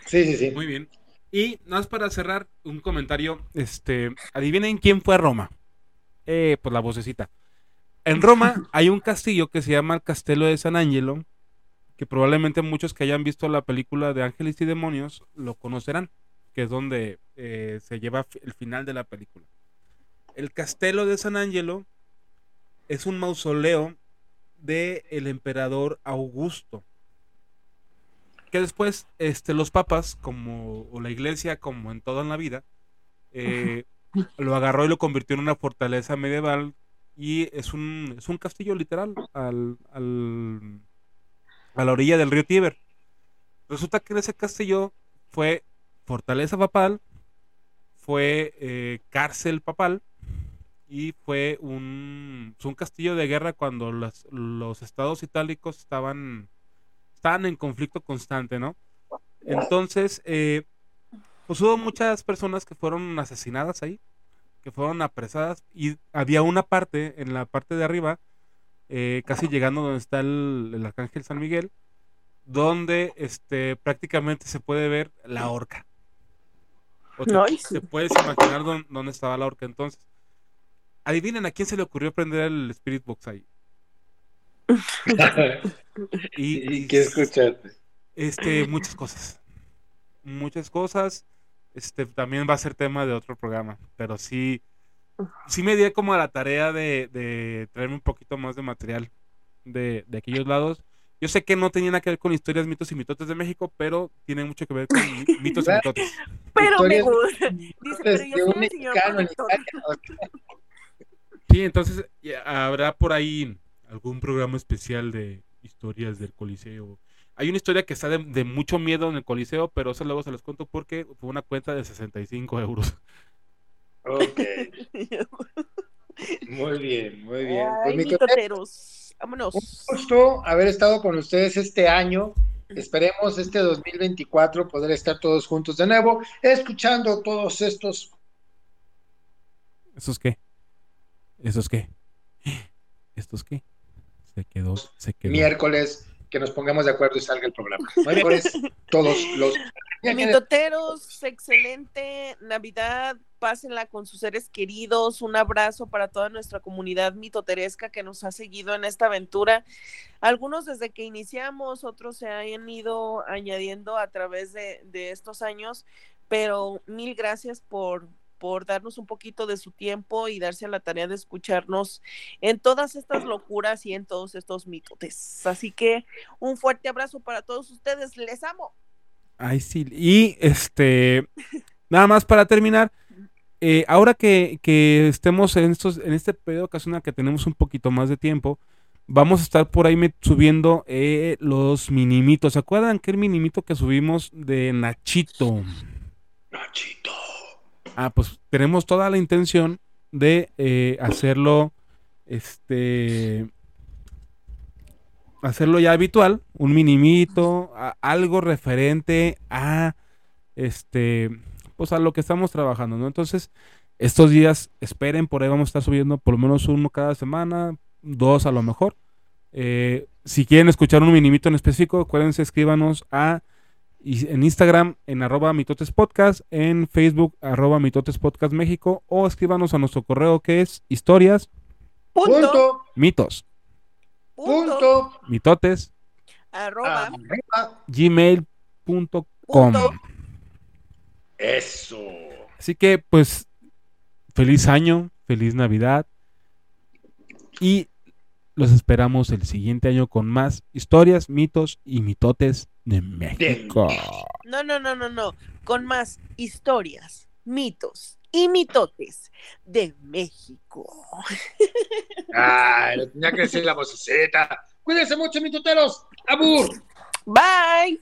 Sí, sí, sí. Muy bien. Y nada más para cerrar, un comentario. Este, adivinen quién fue a Roma. Eh, pues la vocecita. En Roma hay un castillo que se llama el Castelo de San Angelo, que probablemente muchos que hayan visto la película de Ángeles y Demonios lo conocerán, que es donde eh, se lleva el final de la película. El Castelo de San Angelo es un mausoleo del el emperador Augusto que después este, los papas, como o la iglesia, como en toda la vida, eh, lo agarró y lo convirtió en una fortaleza medieval y es un, es un castillo literal al, al- a la orilla del río Tíber. Resulta que en ese castillo fue fortaleza papal, fue eh, cárcel papal y fue un, un castillo de guerra cuando las- los estados itálicos estaban, estaban en conflicto constante, ¿no? Entonces, eh, pues hubo muchas personas que fueron asesinadas ahí, que fueron apresadas y había una parte, en la parte de arriba, eh, casi llegando donde está el, el Arcángel San Miguel, donde este, prácticamente se puede ver la horca. O te, Ay, sí. te puedes imaginar dónde, dónde estaba la horca. Entonces, adivinen a quién se le ocurrió prender el Spirit Box ahí. Y, ¿Y qué escuchaste? este, muchas cosas. Muchas cosas. Este también va a ser tema de otro programa. Pero sí, sí me di como a la tarea de, de traerme un poquito más de material de, de aquellos lados. Yo sé que no tenía nada que ver con historias, mitos y mitotes de México, pero tiene mucho que ver con mi- mitos y mitotes. Pero me gusta. Dice, pero yo un soy el señor. Sí, entonces habrá por ahí algún programa especial de historias del Coliseo. Hay una historia que está de, de mucho miedo en el Coliseo, pero eso luego se los cuento porque fue una cuenta de 65 euros. Ok, muy bien, muy bien. Pues Ay, mi mitoteros. Vámonos. Un gusto haber estado con ustedes este año. Esperemos este 2024 poder estar todos juntos de nuevo, escuchando todos estos. ¿Esos qué? ¿Esos qué? ¿Estos qué? Se quedó, se quedó. miércoles que nos pongamos de acuerdo y salga el programa. Miércoles, todos los. Mitoteros, excelente Navidad. Pásenla con sus seres queridos. Un abrazo para toda nuestra comunidad mitoteresca que nos ha seguido en esta aventura. Algunos desde que iniciamos, otros se han ido añadiendo a través de, de estos años, pero mil gracias por, por darnos un poquito de su tiempo y darse a la tarea de escucharnos en todas estas locuras y en todos estos mitotes. Así que un fuerte abrazo para todos ustedes. Les amo. Ay, sí. Y este, nada más para terminar, eh, ahora que, que estemos en estos, en este periodo ocasional que tenemos un poquito más de tiempo, vamos a estar por ahí subiendo eh, los minimitos. ¿Se acuerdan que el minimito que subimos de Nachito? Nachito. Ah, pues tenemos toda la intención de eh, hacerlo, este, hacerlo ya habitual, un minimito, a- algo referente a, este, pues a lo que estamos trabajando, ¿no? Entonces, estos días, esperen, por ahí vamos a estar subiendo por lo menos uno cada semana, dos a lo mejor. Eh, si quieren escuchar un minimito en específico, acuérdense, escríbanos a y en Instagram en arroba mitotes podcast, en Facebook arroba mitotes podcast México o escríbanos a nuestro correo que es historias Punto. Mitos Punto. punto, mitotes Arroba. gmail.com Punto. Eso. así que pues feliz año feliz navidad y los esperamos el siguiente año con más historias mitos y mitotes de México No, no, no, no, no. Con más historias, mitos y mitotes de México. Ay, tenía que decir la vocecita. Cuídense mucho, mitoteros. Abur. Bye.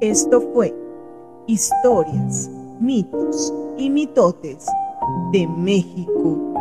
Esto fue Historias, mitos y mitotes de México